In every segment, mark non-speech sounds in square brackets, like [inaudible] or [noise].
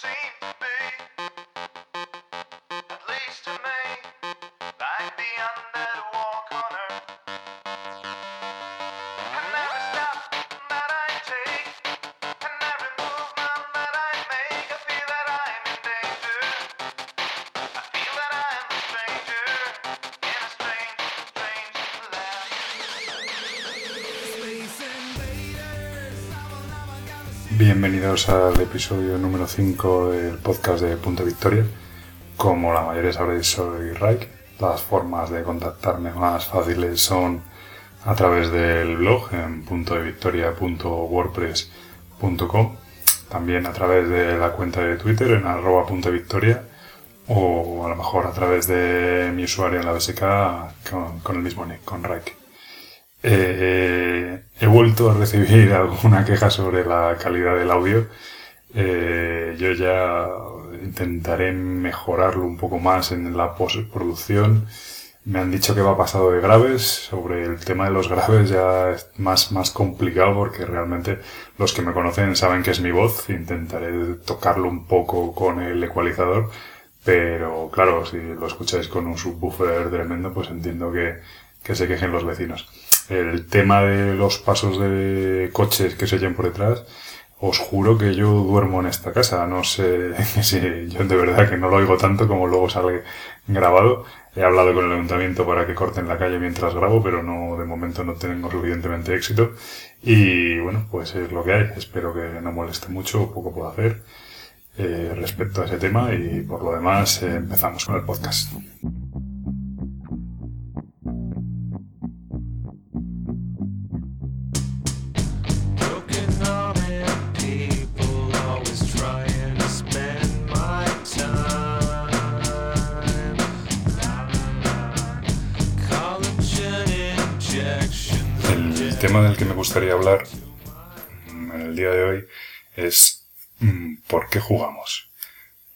same Bienvenidos al episodio número 5 del podcast de Punto Victoria. Como la mayoría sabréis, soy Raik. Las formas de contactarme más fáciles son a través del blog en puntodevictoria.wordpress.com, también a través de la cuenta de Twitter en arroba punto victoria o a lo mejor a través de mi usuario en la BSK con, con el mismo nick, con Raik. Eh, he vuelto a recibir [laughs] alguna queja sobre la calidad del audio. Eh, yo ya intentaré mejorarlo un poco más en la postproducción. Me han dicho que va pasado de graves. Sobre el tema de los graves ya es más, más complicado porque realmente los que me conocen saben que es mi voz. Intentaré tocarlo un poco con el ecualizador. Pero claro, si lo escucháis con un subwoofer tremendo, pues entiendo que, que se quejen los vecinos el tema de los pasos de coches que se oyen por detrás, os juro que yo duermo en esta casa. No sé [laughs] si yo de verdad que no lo oigo tanto como luego sale grabado. He hablado con el ayuntamiento para que corten la calle mientras grabo, pero no, de momento no tengo suficientemente éxito. Y bueno, pues es lo que hay. Espero que no moleste mucho, poco puedo hacer eh, respecto a ese tema y por lo demás eh, empezamos con el podcast. Gustaría hablar mm, en el día de hoy es mm, por qué jugamos.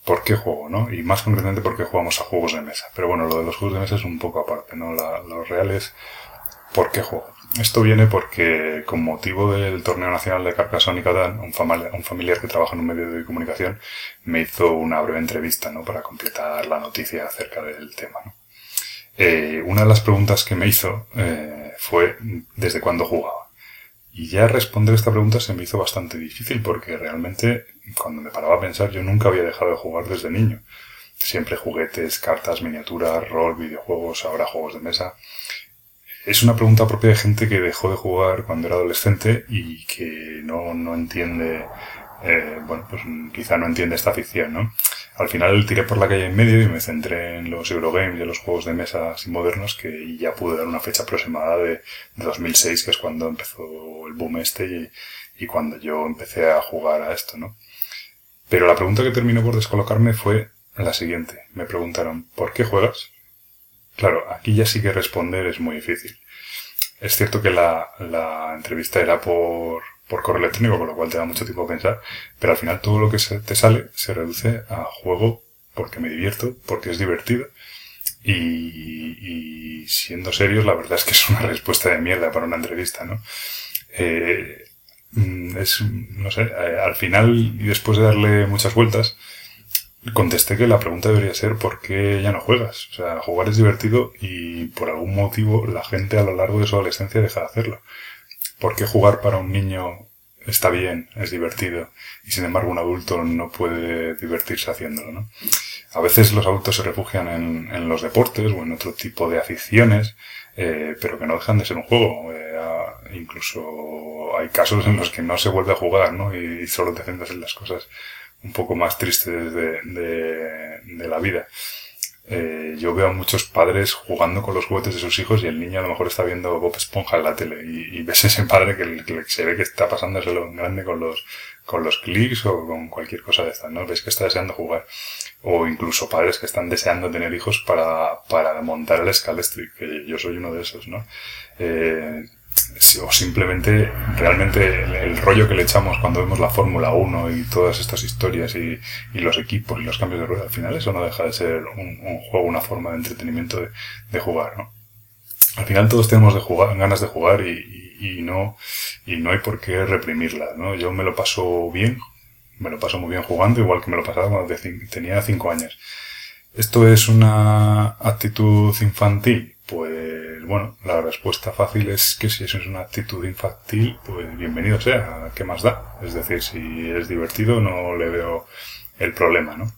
¿Por qué juego, no? Y más concretamente por qué jugamos a juegos de mesa. Pero bueno, lo de los juegos de mesa es un poco aparte, ¿no? La- lo real por qué juego. Esto viene porque con motivo del torneo nacional de Carcassonne y Catán, un, familiar que trabaja en un medio de comunicación me hizo una breve entrevista, ¿no? Para completar la noticia acerca del tema. Eh, una de las preguntas que me hizo eh, fue ¿desde cuándo jugaba? Y ya responder esta pregunta se me hizo bastante difícil porque realmente cuando me paraba a pensar yo nunca había dejado de jugar desde niño. Siempre juguetes, cartas, miniaturas, rol, videojuegos, ahora juegos de mesa. Es una pregunta propia de gente que dejó de jugar cuando era adolescente y que no, no entiende, eh, bueno, pues mm, quizá no entiende esta afición, ¿no? Al final tiré por la calle en medio y me centré en los Eurogames y en los juegos de mesa modernos que ya pude dar una fecha aproximada de, de 2006, que es cuando empezó el boom este y, y cuando yo empecé a jugar a esto, ¿no? Pero la pregunta que terminó por descolocarme fue la siguiente. Me preguntaron, ¿por qué juegas? Claro, aquí ya sí que responder es muy difícil. Es cierto que la, la entrevista era por, por correo electrónico, con lo cual te da mucho tiempo a pensar, pero al final todo lo que se te sale se reduce a juego porque me divierto, porque es divertido. Y, y siendo serios, la verdad es que es una [laughs] respuesta de mierda para una entrevista, ¿no? Eh, mm, es, no sé, eh, al final y después de darle muchas vueltas, contesté que la pregunta debería ser ¿por qué ya no juegas? O sea, jugar es divertido y por algún motivo la gente a lo largo de su adolescencia deja de hacerlo. ¿Por qué jugar para un niño está bien, es divertido y sin embargo un adulto no puede divertirse haciéndolo, ¿no? A veces los adultos se refugian en, en los deportes o en otro tipo de aficiones, eh, pero que no dejan de ser un juego. Eh, incluso hay casos en los que no se vuelve a jugar, ¿no? Y, y solo te centras en las cosas un poco más tristes de, de, de la vida. Eh, yo veo a muchos padres jugando con los juguetes de sus hijos y el niño a lo mejor está viendo Bob Esponja en la tele y, y ves ese padre que, se ve que está pasándoselo en grande con los, con los clics o con cualquier cosa de estas, ¿no? Ves que está deseando jugar. O incluso padres que están deseando tener hijos para, para montar el Scalestric, que yo soy uno de esos, ¿no? Eh, o simplemente realmente el, rollo que le echamos cuando vemos la Fórmula 1 y todas estas historias y, y los equipos y los cambios de rueda, al final eso no deja de ser un, juego, una forma de entretenimiento de, jugar, ¿no? Al final todos tenemos de jugar, ganas de jugar y, y- no, y no hay por qué reprimirla, ¿no? Yo me lo paso bien me lo paso muy bien jugando, igual que me lo pasaba cuando te- tenía 5 años. ¿Esto es una actitud infantil? Pues bueno, la respuesta fácil es que si eso es una actitud infantil, pues bienvenido sea, ¿qué más da? Es decir, si es divertido no le veo el problema, ¿no?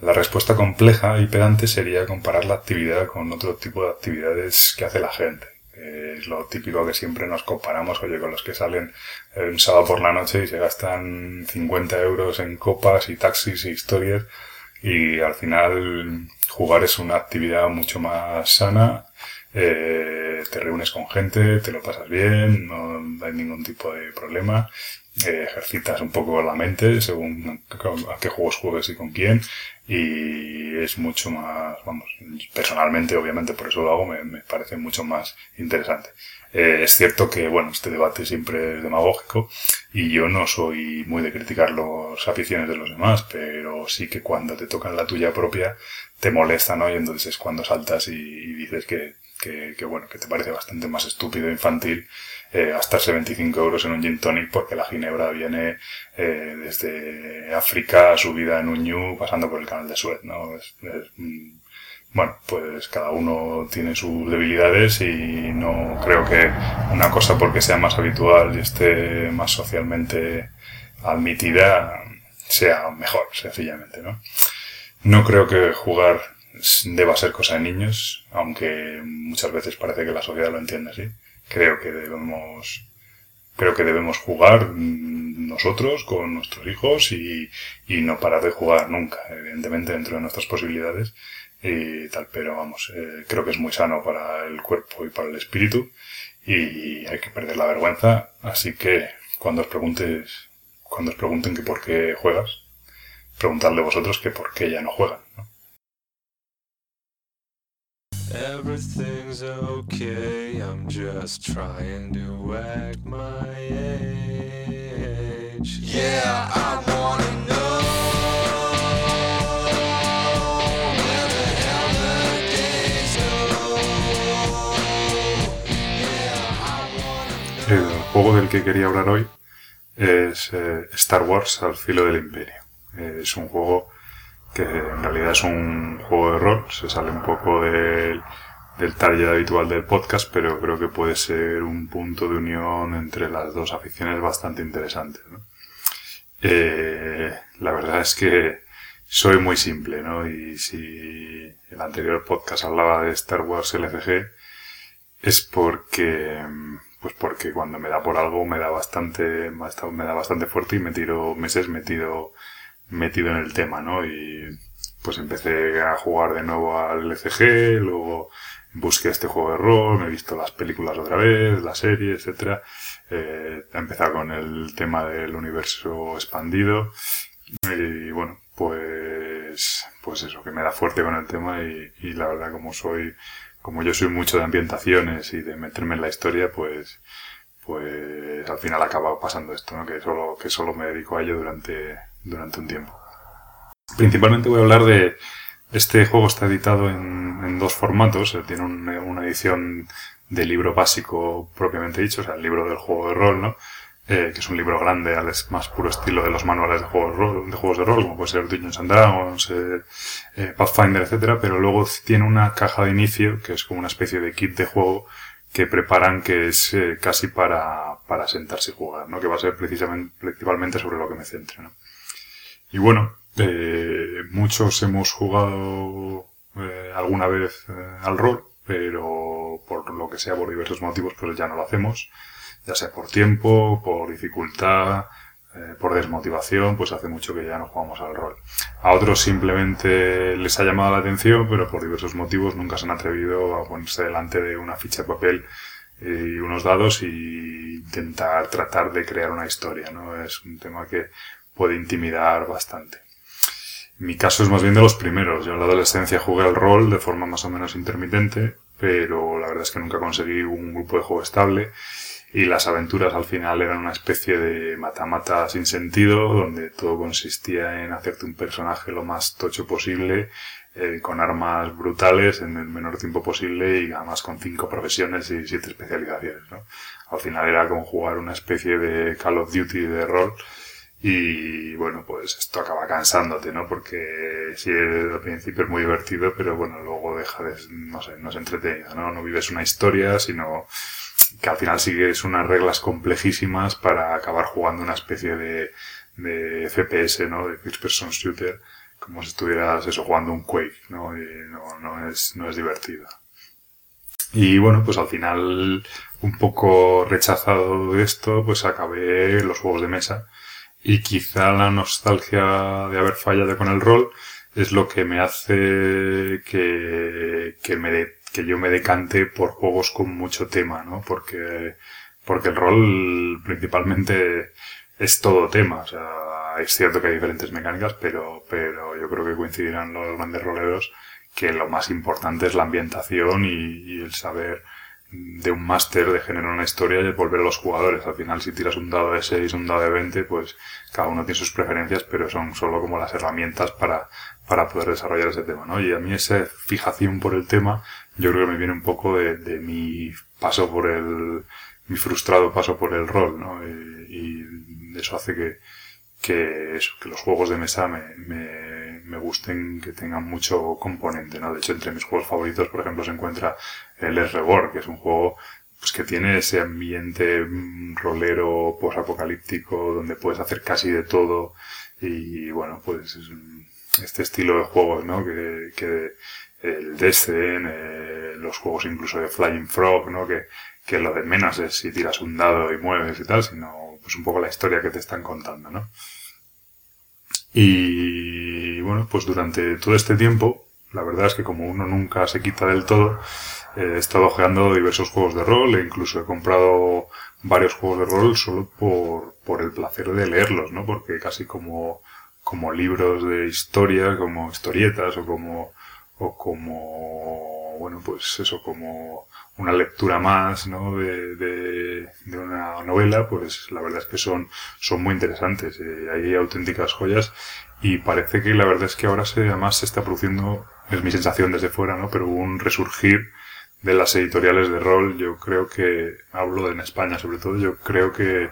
La respuesta compleja y pedante sería comparar la actividad con otro tipo de actividades que hace la gente. Es lo típico que siempre nos comparamos, oye, con los que salen un sábado por la noche y se gastan 50 euros en copas y taxis y historias y al final jugar es una actividad mucho más sana, eh, te reúnes con gente, te lo pasas bien, no hay ningún tipo de problema, eh, ejercitas un poco la mente según a qué juegos juegues y con quién y es mucho más, vamos, personalmente obviamente por eso lo hago, me, me parece mucho más interesante. Eh, es cierto que, bueno, este debate siempre es demagógico y yo no soy muy de criticar las aficiones de los demás, pero sí que cuando te tocan la tuya propia te molesta, ¿no? Y entonces es cuando saltas y dices que, que, que, bueno, que te parece bastante más estúpido e infantil eh, gastarse 25 euros en un gin tonic porque la ginebra viene eh, desde África subida en un ñu pasando por el canal de Suez, ¿no? Es- es, mm, bueno, pues cada uno tiene sus debilidades y no creo que una cosa porque sea más habitual y esté más socialmente admitida sea mejor, sencillamente, ¿no? No creo que jugar deba ser cosa de niños, aunque muchas veces parece que la sociedad lo entiende así. Creo que debemos, creo que debemos jugar nosotros con nuestros hijos y, y no parar de jugar nunca, evidentemente dentro de nuestras posibilidades y tal, pero vamos, eh, creo que es muy sano para el cuerpo y para el espíritu y hay que perder la vergüenza, así que cuando os preguntes, cuando os pregunten que por qué juegas, preguntadle vosotros que por qué ya no juegan, ¿no? Everything's okay, I'm just trying to act my age. Yeah, I wanna know where the hell the days go. Yeah, I wanna El juego del que quería hablar hoy es eh, Star Wars al filo del imperio. Eh, es un juego que en realidad es un juego de rol, se sale un poco del, del target habitual del podcast, pero creo que puede ser un punto de unión entre las dos aficiones bastante interesante. ¿no? Eh, la verdad es que soy muy simple, ¿no? Y si el anterior podcast hablaba de Star Wars LCG, es porque pues porque cuando me da por algo me da bastante me da bastante fuerte y me tiro meses metido metido en el tema no y pues empecé a jugar de nuevo al LCG luego busqué este juego de rol me he visto las películas otra vez la serie etcétera eh, he empezado con el tema del universo expandido y bueno pues pues eso que me da fuerte con el tema y, y la verdad como soy como yo soy mucho de ambientaciones y de meterme en la historia, pues, pues al final acaba pasando esto, ¿no? Que solo, que solo me dedico a ello durante, durante un tiempo. Principalmente voy a hablar de, este juego está editado en, dos formatos, eh, tiene un- una edición de libro básico propiamente dicho, o sea, el libro del juego de rol, ¿no? Eh, que es un libro grande al más puro estilo de los manuales de juegos, de rol- de juegos de rol, como puede ser Dungeons and Dragons, eh, Pathfinder, etcétera, pero luego tiene una caja de inicio que es como una especie de kit de juego que preparan que es casi para, para sentarse y jugar, ¿no? Que va a ser precisamente, principalmente sobre lo que me centre, ¿no? Y bueno, eh, muchos hemos jugado eh, alguna vez eh, al rol, pero por lo que sea, por diversos motivos, pues ya no lo hacemos, ya sea por tiempo, por dificultad, eh, por desmotivación, pues hace mucho que ya no jugamos al rol. A otros simplemente les ha llamado la atención, pero por diversos motivos nunca se han atrevido a ponerse delante de una ficha de papel y unos dados y intentar tratar de crear una historia, ¿no? Es un tema que puede intimidar bastante. Mi caso es más bien de los primeros. Yo en la adolescencia jugué al rol de forma más o menos intermitente, pero la verdad es que nunca conseguí un grupo de juego estable y las aventuras al final eran una especie de mata-mata sin sentido, donde todo consistía en hacerte un personaje lo más tocho posible, eh, con armas brutales en el menor tiempo posible y además con cinco profesiones y siete especializaciones. ¿no? Al final era como jugar una especie de Call of Duty de rol Y bueno, pues esto acaba cansándote, ¿no? Porque sí, al principio es muy divertido, pero bueno, luego deja de, no sé, no es entretenido, ¿no? No vives una historia, sino que al final sigues unas reglas complejísimas para acabar jugando una especie de, de FPS, ¿no? De First Person Shooter, como si estuvieras eso jugando un Quake, ¿no? Y no, no es, no es divertido. Y bueno, pues al final, un poco rechazado de esto, pues acabé los juegos de mesa. Y quizá la nostalgia de haber fallado con el rol es lo que me hace que, que me de- que yo me decante por juegos con mucho tema, ¿no? Porque, porque el rol principalmente es todo tema. O sea, es cierto que hay diferentes mecánicas, pero, pero yo creo que coincidirán los grandes roleros que lo más importante es la ambientación y, y el saber de un máster de generar una historia y volver a los jugadores. Al final, si tiras un dado de 6, un dado de 20, pues cada uno tiene sus preferencias, pero son solo como las herramientas para, para poder desarrollar ese tema, ¿no? Y a mí esa fijación por el tema, yo creo que me viene un poco de, de mi paso por el, mi frustrado paso por el rol, ¿no? Y, y eso hace que, que, los juegos de mesa me, me, gusten, que tengan mucho componente, ¿no? De hecho, entre mis juegos favoritos, por ejemplo, se encuentra el S-Reborn, que es un juego pues que tiene ese ambiente mm, rolero posapocalíptico donde puedes hacer casi de todo y bueno pues este estilo de juegos no que, que el Descent eh, los juegos incluso de Flying Frog no que, que lo de menos es si tiras un dado y mueves y tal sino pues un poco la historia que te están contando no y bueno, pues durante todo este tiempo, la verdad es que como uno nunca se quita del todo, eh, he estado jugando diversos juegos de rol e incluso he comprado varios juegos de rol solo por, por el placer de leerlos, ¿no? Porque casi como, como libros de historia, como historietas o como, o como, bueno, pues eso, como una lectura más, ¿no? De, de, de una novela, pues la verdad es que son, son muy interesantes. eh, hay auténticas joyas y parece que la verdad es que ahora se, además se está produciendo, es mi sensación desde fuera, ¿no? Pero un resurgir de las editoriales de rol. Yo creo que, hablo de en España sobre todo, yo creo que,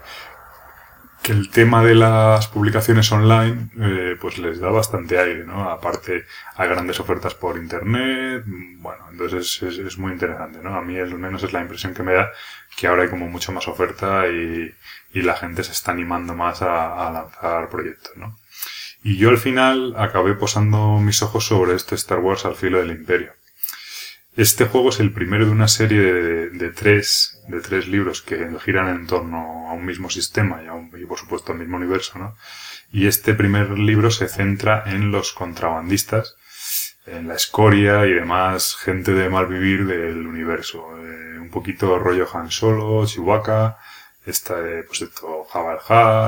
que el tema de las publicaciones online, eh, pues les da bastante aire, ¿no? Aparte, hay grandes ofertas por internet, mm, bueno, entonces es, es muy interesante, ¿no? A mí al menos es la impresión que me da que ahora hay como mucho más oferta y, y la gente se está animando más a, a lanzar proyectos, ¿no? Y yo al final acabé posando mis ojos sobre este Star Wars al filo del imperio. Este juego es el primero de una serie de, de tres, de tres libros que giran en torno a un mismo sistema y, a un- y por supuesto al mismo universo, ¿no? Y este primer libro se centra en los contrabandistas, en la escoria y demás gente de mal vivir del universo. Eh, un poquito rollo Han Solo, Chewbacca, esta, eh, pues esto, Jabba el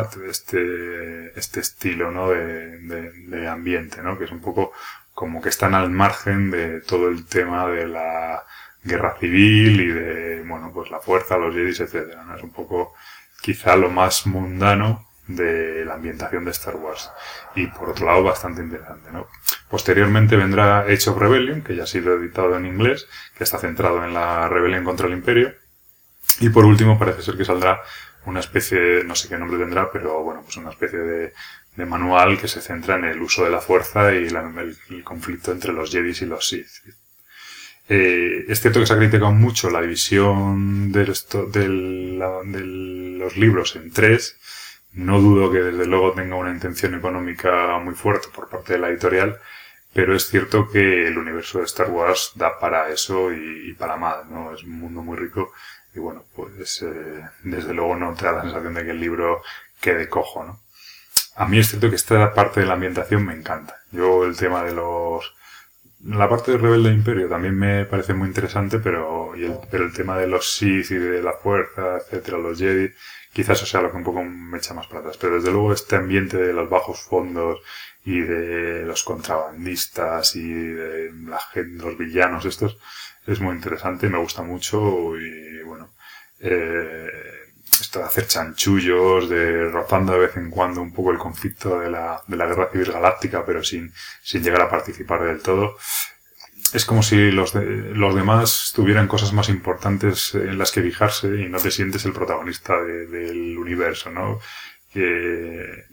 Hutt, este, este estilo, ¿no? De, de, de ambiente, ¿no? Que es un poco como que están al margen de todo el tema de la guerra civil y de, bueno, pues la fuerza, los jedis, etcétera, ¿no? Es un poco quizá lo más mundano de la ambientación de Star Wars. Y por otro lado, bastante interesante, ¿no? Posteriormente vendrá Age of Rebellion, que ya ha sido editado en inglés, que está centrado en la rebelión contra el imperio. Y por último, parece ser que saldrá una especie, no sé qué nombre tendrá, pero bueno, pues una especie de, de manual que se centra en el uso de la fuerza y el, conflicto entre los Jedis y los Sith. Eh, es cierto que se ha criticado mucho la división de, de los libros en tres. No dudo que desde luego tenga una intención económica muy fuerte por parte de la editorial, pero es cierto que el universo de Star Wars da para eso y para más, ¿no? Es un mundo muy rico y bueno, pues eh, desde luego no te da la sensación de que el libro quede cojo, ¿no? A mí es cierto que esta parte de la ambientación me encanta. Yo el tema de los... La parte de Rebelde Imperio también me parece muy interesante, pero, y el, pero el tema de los Sith y de la fuerza, etcétera, los Jedi, quizás eso sea lo que un poco me echa más atrás. Pero desde luego este ambiente de los bajos fondos y de los contrabandistas y de la gente, los villanos estos, es muy interesante, me gusta mucho y bueno, eh, esto de hacer chanchullos, de rozando de vez en cuando un poco el conflicto de la, de la guerra civil galáctica, pero sin, sin llegar a participar del todo. Es como si los, de- los demás tuvieran cosas más importantes en las que fijarse y no te sientes el protagonista de- del universo, ¿no? que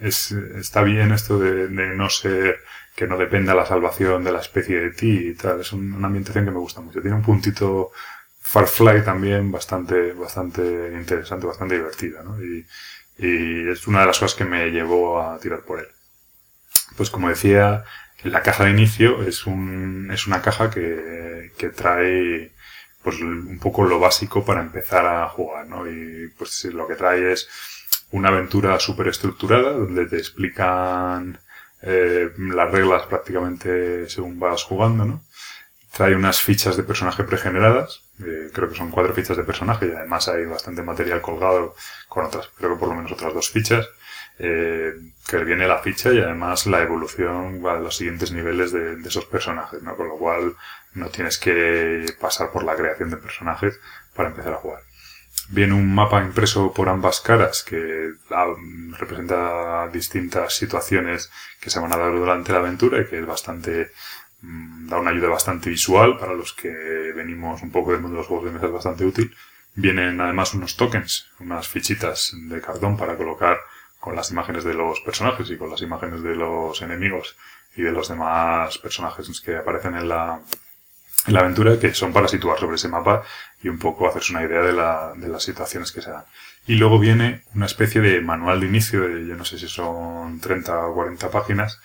es, está bien esto de, de no ser, que no dependa la salvación de la especie de ti y tal. Es un- una ambientación que me gusta mucho. Tiene un puntito Farfly también bastante, bastante interesante, bastante divertido, ¿no? Y, y es una de las cosas que me llevó a tirar por él. Pues como decía, la caja de inicio es un, es una caja que, que trae pues un poco lo básico para empezar a jugar, ¿no? Y pues lo que trae es una aventura súper estructurada donde te explican eh, las reglas prácticamente según vas jugando, ¿no? Trae unas fichas de personaje pregeneradas, eh, creo que son cuatro fichas de personaje y además hay bastante material colgado con otras, creo que por lo menos otras dos fichas, eh, que viene la ficha y además la evolución a los siguientes niveles de, de esos personajes, ¿no? Con lo cual no tienes que pasar por la creación de personajes para empezar a jugar. Viene un mapa impreso por ambas caras que ah, representa distintas situaciones que se van a dar durante la aventura y que es bastante mm, da una ayuda bastante visual para los que venimos un poco del mundo de los juegos de mesa es bastante útil. Vienen además unos tokens, unas fichitas de cartón para colocar con las imágenes de los personajes y con las imágenes de los enemigos y de los demás personajes que aparecen en la, la aventura que son para situar sobre ese mapa y un poco hacerse una idea de, la, de las situaciones que se dan. Y luego viene una especie de manual de inicio de, yo no sé si son 30 o 40 páginas,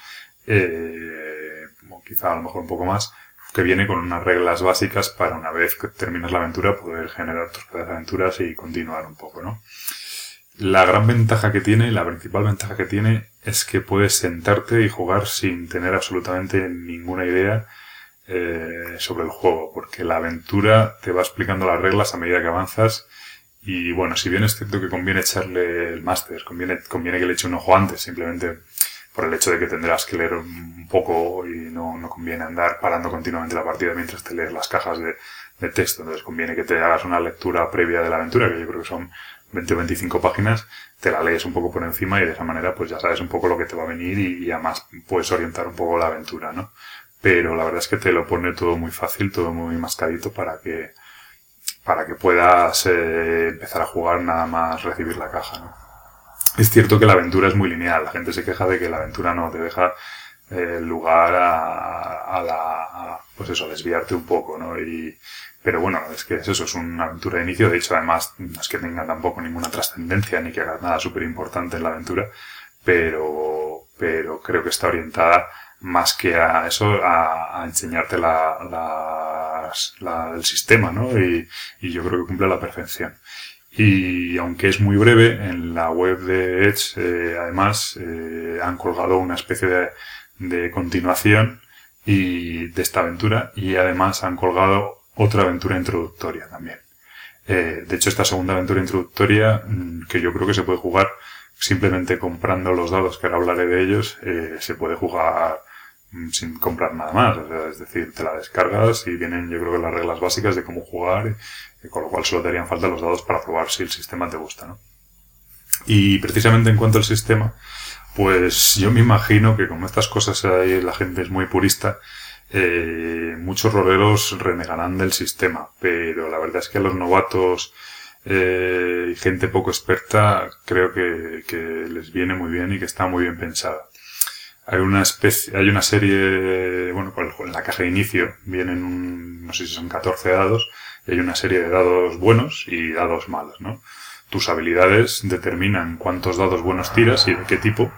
eh, o quizá a lo mejor un poco más, que viene con unas reglas básicas para una vez que terminas la aventura poder generar tus aventuras y continuar un poco, ¿no? La gran ventaja que tiene, la principal ventaja que tiene, es que puedes sentarte y jugar sin tener absolutamente ninguna idea eh, sobre el juego, porque la aventura te va explicando las reglas a medida que avanzas. Y bueno, si bien es cierto que conviene echarle el máster, conviene, conviene que le eche un ojo antes, simplemente por el hecho de que tendrás que leer un poco y no, no conviene andar parando continuamente la partida mientras te lees las cajas de, de texto. Entonces conviene que te hagas una lectura previa de la aventura, que yo creo que son 20 o 25 páginas, te la lees un poco por encima y de esa manera pues ya sabes un poco lo que te va a venir y, y además puedes orientar un poco la aventura, ¿no? Pero la verdad es que te lo pone todo muy fácil, todo muy mascadito para que, para que puedas eh, empezar a jugar nada más recibir la caja, ¿no? Es cierto que la aventura es muy lineal, la gente se queja de que la aventura no te deja eh, lugar a, a la, pues eso, a desviarte un poco, ¿no? Y, pero bueno, es que es eso, es una aventura de inicio, de hecho además no es que tenga tampoco ninguna trascendencia ni que haga nada súper importante en la aventura, pero, pero creo que está orientada más que a eso, a, a enseñarte la, las- la- el sistema, ¿no? Y, y yo creo que cumple a la perfección. Y aunque es muy breve, en la web de Edge, eh, además, eh, han colgado una especie de, de continuación y de esta aventura y además han colgado otra aventura introductoria también. Eh, de hecho, esta segunda aventura introductoria, mm, que yo creo que se puede jugar simplemente comprando los dados, que ahora hablaré de ellos, eh, se puede jugar sin comprar nada más. Es decir, te la descargas y vienen yo creo que las reglas básicas de cómo jugar, y con lo cual solo te harían falta los dados para probar si el sistema te gusta, ¿no? Y precisamente en cuanto al sistema, pues yo me imagino que como estas cosas ahí la gente es muy purista, eh, muchos roleros renegarán del sistema, pero la verdad es que a los novatos eh, y gente poco experta creo que, que les viene muy bien y que está muy bien pensada. Hay una especie, hay una serie, bueno, en la caja de inicio vienen un, no sé si son 14 dados, y hay una serie de dados buenos y dados malos, ¿no? Tus habilidades determinan cuántos dados buenos tiras y de qué tipo,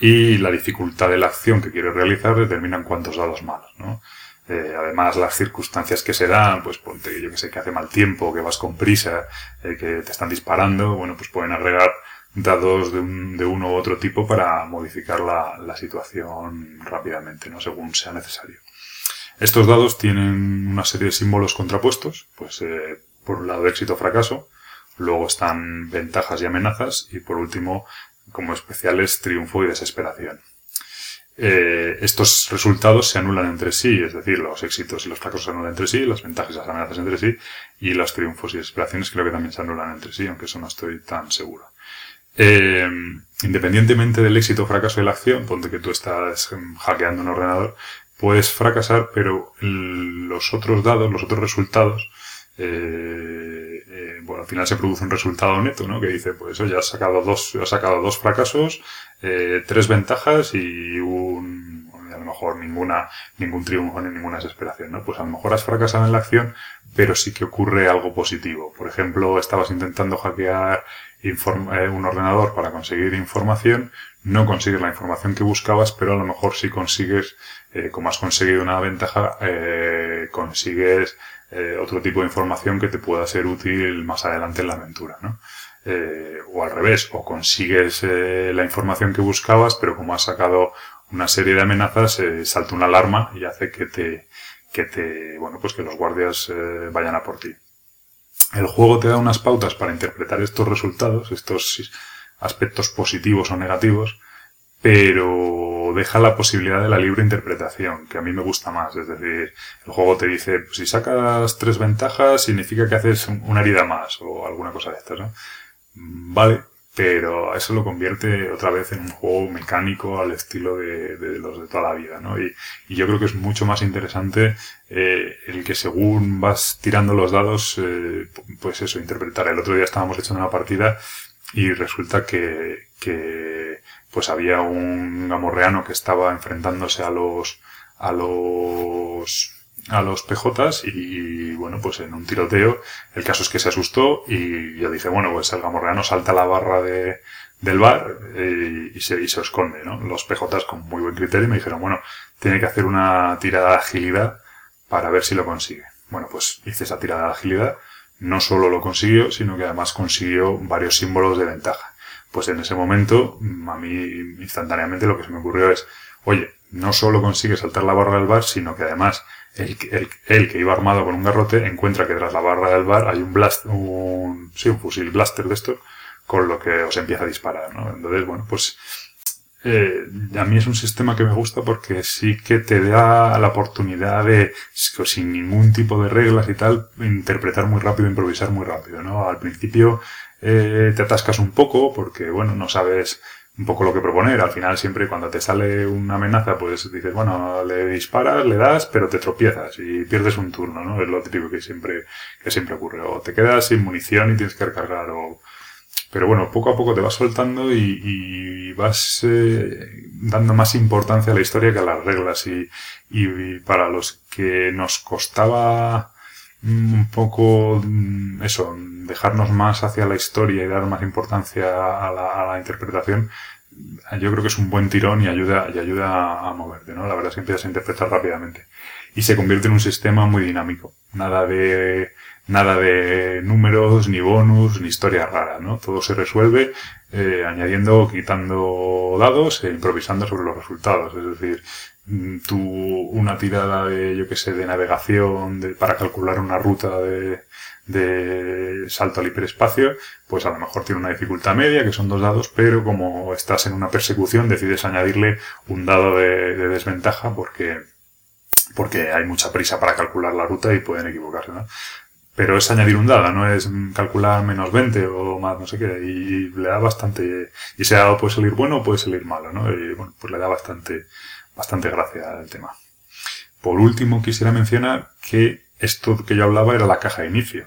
y la dificultad de la acción que quieres realizar determinan cuántos dados malos, ¿no? Eh, además, las circunstancias que se dan, pues ponte, yo que sé, que hace mal tiempo, que vas con prisa, eh, que te están disparando, bueno, pues pueden agregar dados de, un, de uno u otro tipo para modificar la, la situación rápidamente, ¿no? Según sea necesario. Estos dados tienen una serie de símbolos contrapuestos, pues eh, por un lado éxito o fracaso, luego están ventajas y amenazas y por último como especiales triunfo y desesperación. Eh, estos resultados se anulan entre sí, es decir, los éxitos y los fracasos se anulan entre sí, las ventajas y las amenazas entre sí, y los triunfos y desesperaciones creo que también se anulan entre sí, aunque eso no estoy tan seguro. Eh, independientemente del éxito o fracaso de la acción, ponte que tú estás em, hackeando un ordenador, puedes fracasar, pero los otros dados, los otros resultados, eh, eh, bueno, al final se produce un resultado neto, ¿no? Que dice, pues oye, has sacado dos, has sacado dos fracasos, eh, tres ventajas y un, mejor ninguna, ningún triunfo ni ninguna desesperación, ¿no? Pues a lo mejor has fracasado en la acción, pero sí que ocurre algo positivo. Por ejemplo, estabas intentando hackear eh, un ordenador para conseguir información, no consigues la información que buscabas, pero a lo mejor sí consigues, eh, como has conseguido una ventaja, eh, consigues otro tipo de información que te pueda ser útil más adelante en la aventura, ¿no? O al revés, o consigues la información que buscabas, pero como has sacado una serie de amenazas, eh, salta una alarma y hace que te, que te, bueno, pues que los guardias eh, vayan a por ti. El juego te da unas pautas para interpretar estos resultados, estos aspectos positivos o negativos, pero deja la posibilidad de la libre interpretación, que a mí me gusta más. Es decir, el juego te dice, pues, si sacas tres ventajas, significa que haces un- una herida más, o alguna cosa de estas, ¿no? Vale, pero eso lo convierte otra vez en un juego mecánico al estilo de, los de toda la vida, ¿no? Y, y yo creo que es mucho más interesante eh, el que según vas tirando los dados, eh, pues eso, interpretar. El otro día estábamos echando una partida y resulta que, que pues había un gamorreano que estaba enfrentándose a los a los a los PJs y, bueno pues en un tiroteo el caso es que se asustó y yo dije bueno pues el gamorreano salta la barra de, del bar eh, y, se, y se esconde ¿no? los PJs con muy buen criterio me dijeron bueno tiene que hacer una tirada de agilidad para ver si lo consigue bueno pues hice esa tirada de agilidad no solo lo consiguió, sino que además consiguió varios símbolos de ventaja. Pues en ese momento, a mí instantáneamente lo que se me ocurrió es, oye, no solo consigue saltar la barra del bar, sino que además el, el, el que iba armado con un garrote encuentra que tras la barra del bar hay un blast, un, sí, un fusil blaster de estos, con lo que os empieza a disparar, ¿no? Entonces, bueno, pues eh, a mí es un sistema que me gusta porque sí que te da la oportunidad de, sin ningún tipo de reglas y tal, interpretar muy rápido, improvisar muy rápido, ¿no? Al principio eh, te atascas un poco porque, bueno, no sabes un poco lo que proponer. Al final siempre cuando te sale una amenaza, pues dices, bueno, le disparas, le das, pero te tropiezas y pierdes un turno, ¿no? Es lo típico que siempre, que siempre ocurre. O te quedas sin munición y tienes que recargar o, pero bueno, poco a poco te vas soltando y, y vas eh, dando más importancia a la historia que a las reglas. Y, y para los que nos costaba mm, un poco mm, eso, dejarnos más hacia la historia y dar más importancia a la, a la interpretación, yo creo que es un buen tirón y ayuda, y ayuda a moverte, ¿no? La verdad es que empiezas a interpretar rápidamente. Y se convierte en un sistema muy dinámico. Nada de, nada de números, ni bonus, ni historia rara, ¿no? Todo se resuelve eh, añadiendo quitando dados e improvisando sobre los resultados. Es decir, tú una tirada de, yo que sé, de navegación de, para calcular una ruta de, de salto al hiperespacio, pues a lo mejor tiene una dificultad media, que son dos dados, pero como estás en una persecución, decides añadirle un dado de, de desventaja porque, porque hay mucha prisa para calcular la ruta y pueden equivocarse, ¿no? Pero es añadir un dado, no es calcular menos 20 o más no sé qué, y le da bastante, y ese dado puede salir bueno o puede salir malo, ¿no? Y bueno, pues le da bastante, bastante gracia al tema. Por último, quisiera mencionar que esto que yo hablaba era la caja de inicio.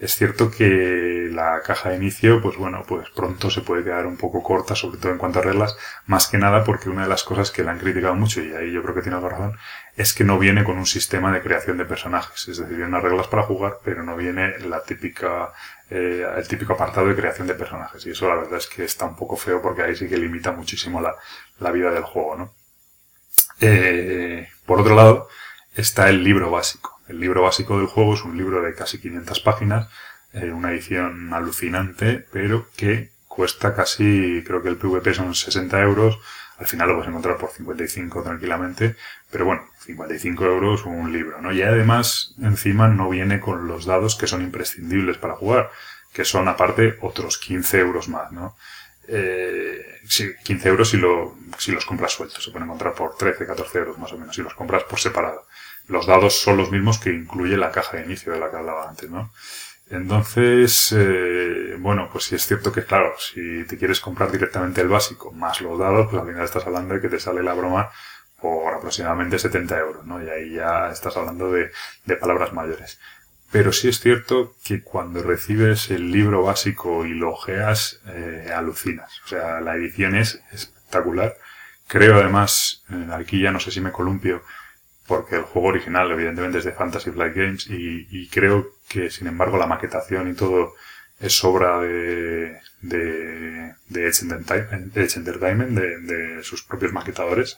Es cierto que la caja de inicio, pues bueno, pues pronto se puede quedar un poco corta, sobre todo en cuanto a reglas, más que nada porque una de las cosas que le han criticado mucho, y ahí yo creo que tiene algo razón, es que no viene con un sistema de creación de personajes. Es decir, viene unas reglas para jugar, pero no viene la típica, eh, el típico apartado de creación de personajes. Y eso la verdad es que está un poco feo porque ahí sí que limita muchísimo la, la vida del juego, ¿no? Eh, por otro lado, está el libro básico. El libro básico del juego es un libro de casi 500 páginas, eh, una edición alucinante, pero que cuesta casi, creo que el PVP son 60 euros. Al final lo vas a encontrar por 55 tranquilamente, pero bueno, 55 euros un libro, ¿no? Y además, encima no viene con los dados que son imprescindibles para jugar, que son aparte otros 15 euros más, ¿no? Eh, sí, 15 euros si, lo, si los compras sueltos. Se pueden encontrar por 13, 14 euros más o menos si los compras por separado. Los dados son los mismos que incluye la caja de inicio de la que hablaba antes, ¿no? Entonces, eh, bueno, pues sí es cierto que, claro, si te quieres comprar directamente el básico más los dados, pues al final estás hablando de que te sale la broma por aproximadamente 70 euros, ¿no? Y ahí ya estás hablando de, de palabras mayores. Pero sí es cierto que cuando recibes el libro básico y lo ojeas, eh, alucinas. O sea, la edición es espectacular. Creo además, eh, aquí ya no sé si me columpio, porque el juego original evidentemente es de Fantasy Flight Games y, creo que sin embargo la maquetación y todo es obra de, de, Edge Entertainment, de sus propios maquetadores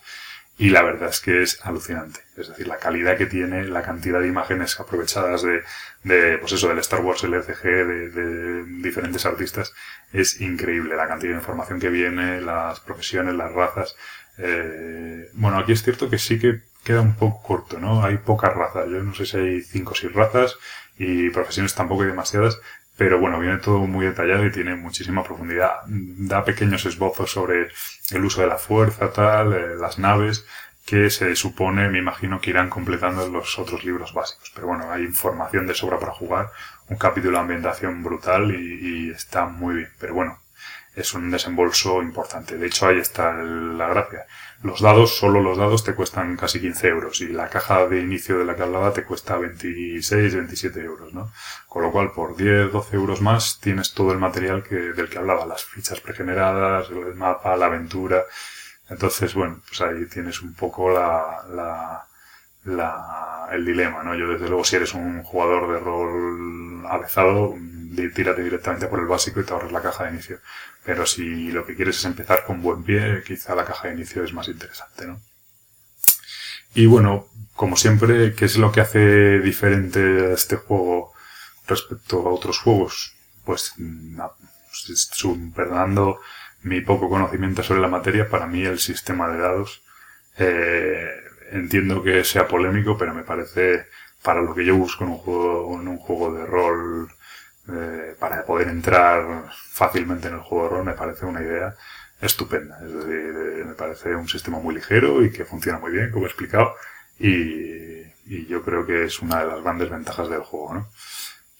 y la verdad es que es alucinante. Es decir, la calidad que tiene, la cantidad de imágenes aprovechadas de, de pues eso, del Star Wars LCG, de, de diferentes artistas, es increíble. La cantidad de información que viene, las profesiones, las razas. Eh, bueno, aquí es cierto que sí que queda un poco corto, ¿no? Hay pocas razas. Yo no sé si hay cinco o seis razas y profesiones tampoco hay demasiadas, pero bueno, viene todo muy detallado y tiene muchísima profundidad. Da pequeños esbozos sobre el uso de la fuerza, tal, eh, las naves, que se supone, me imagino, que irán completando los otros libros básicos. Pero bueno, hay información de sobra para jugar, un capítulo de ambientación brutal y, y está muy bien. Pero bueno, es un desembolso importante. De hecho, ahí está la gracia. Los dados, solo los dados te cuestan casi 15 euros y la caja de inicio de la que hablaba te cuesta 26, 27 euros, ¿no? Con lo cual, por 10, 12 euros más tienes todo el material que, del que hablaba, las fichas pregeneradas, el mapa, la aventura. Entonces, bueno, pues ahí tienes un poco la, la, la- el dilema, ¿no? Yo desde luego si eres un jugador de rol avezado, tírate directamente por el básico y te ahorras la caja de inicio. Pero si lo que quieres es empezar con buen pie, quizá la caja de inicio es más interesante, ¿no? Y bueno, como siempre, ¿qué es lo que hace diferente a este juego respecto a otros juegos? Pues, mm, a- su- perdonando mi poco conocimiento sobre la materia, para mí el sistema de dados, eh, entiendo que sea polémico, pero me parece, para lo que yo busco en un juego, en un juego de rol, eh, para poder entrar fácilmente en el juego de rol, me parece una idea estupenda. Es decir, eh, me parece un sistema muy ligero y que funciona muy bien, como he explicado, y, yo creo que es una de las grandes ventajas del juego, ¿no?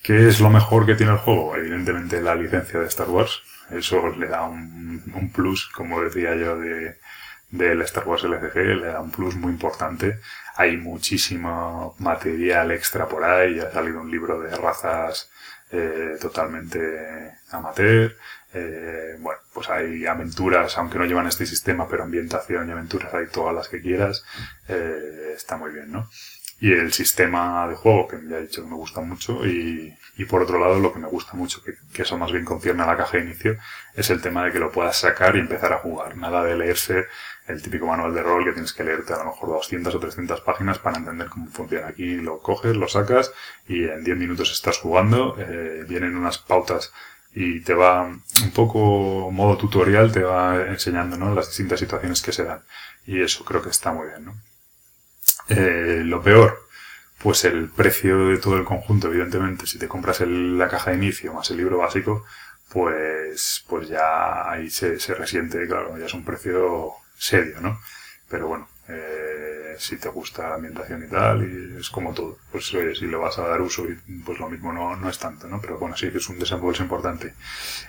¿Qué es lo mejor que tiene el juego? Evidentemente la licencia de Star Wars. Eso le da un plus, como decía yo, de, del Star Wars LCG, le da un plus muy importante. Hay muchísimo material extra por ahí, ha salido un libro de razas eh, totalmente amateur. Eh, bueno, pues hay aventuras, aunque no llevan este sistema, pero ambientación y aventuras hay todas las que quieras. Eh, está muy bien, ¿no? Y el sistema de juego, que ya he dicho que me gusta mucho, y, y por otro lado, lo que me gusta mucho, que, que eso más bien concierne a la caja de inicio, es el tema de que lo puedas sacar y empezar a jugar. Nada de leerse el típico manual de rol que tienes que leerte a lo mejor 200 o 300 páginas para entender cómo funciona. Aquí lo coges, lo sacas y en 10 minutos estás jugando, eh, vienen unas pautas y te va un poco modo tutorial, te va enseñando ¿no? las distintas situaciones que se dan. Y eso creo que está muy bien, ¿no? Eh, lo peor, pues el precio de todo el conjunto, evidentemente, si te compras el- la caja de inicio más el libro básico, pues, pues ya ahí se, se resiente, claro, ya es un precio serio, ¿no? Pero bueno, eh, si te gusta la ambientación y tal, y es como todo, pues oye, si le vas a dar uso, pues lo mismo no, no es tanto, ¿no? Pero bueno, sí que es un desembolso importante.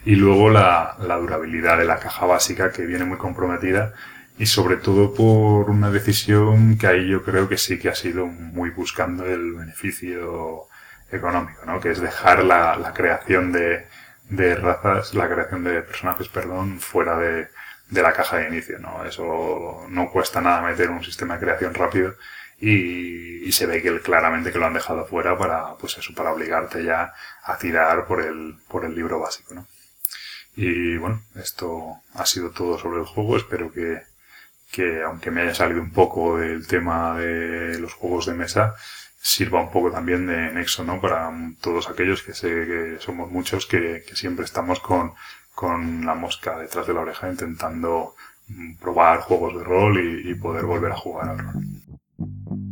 Y luego la, la durabilidad de la caja básica, que viene muy comprometida, y sobre todo por una decisión que ahí yo creo que sí que ha sido muy buscando el beneficio económico, ¿no? Que es dejar la, la creación de, de razas, la creación de personajes, perdón, fuera de, de la caja de inicio, ¿no? Eso no cuesta nada meter un sistema de creación rápido y, y se ve que claramente que lo han dejado fuera para, pues eso, para obligarte ya a tirar por el, por el libro básico, ¿no? Y bueno, esto ha sido todo sobre el juego. Espero que, que aunque me haya salido un poco del tema de los juegos de mesa, sirva un poco también de nexo, ¿no? Para todos aquellos que sé que somos muchos que, siempre estamos con, con la mosca detrás de la oreja intentando probar juegos de rol y, y poder volver a jugar al rol.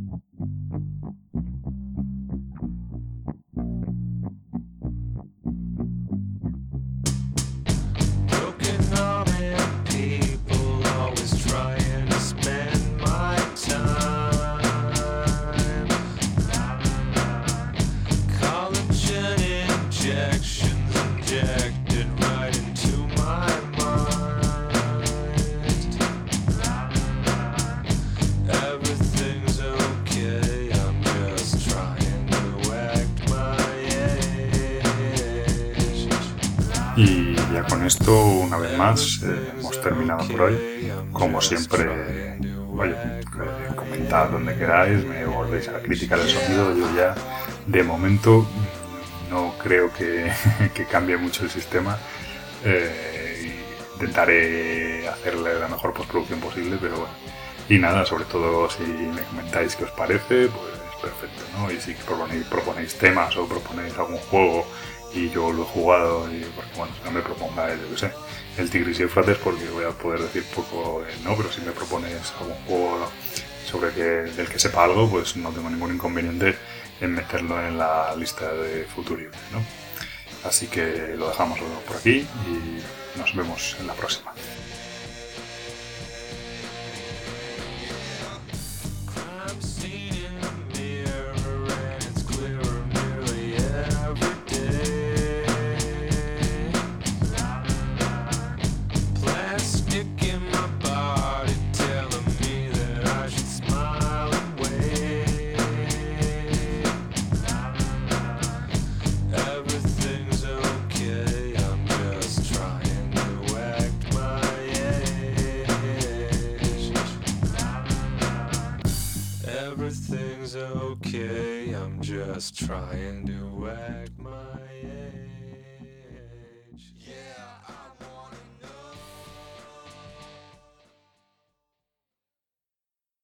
Más, eh, hemos terminado por hoy. Como siempre, oye, eh, comentad donde queráis, me volvéis a criticar el sonido. Yo ya, de momento, no creo que, [laughs] que cambie mucho el sistema. Eh, intentaré hacerle la mejor postproducción posible, pero bueno. Y nada, sobre todo si me comentáis qué os parece, pues perfecto, ¿no? Y si proponéis, proponéis temas o proponéis algún juego y yo lo he jugado, y, porque bueno, si no me propongáis, yo qué sé, el Tigris y Eufrates, porque voy a poder decir poco, de ¿no? Pero si me propones algún juego sobre que, del que sepa algo, pues no tengo ningún inconveniente en meterlo en la lista de Futurible, ¿no? Así que lo dejamos por aquí y nos vemos en la próxima.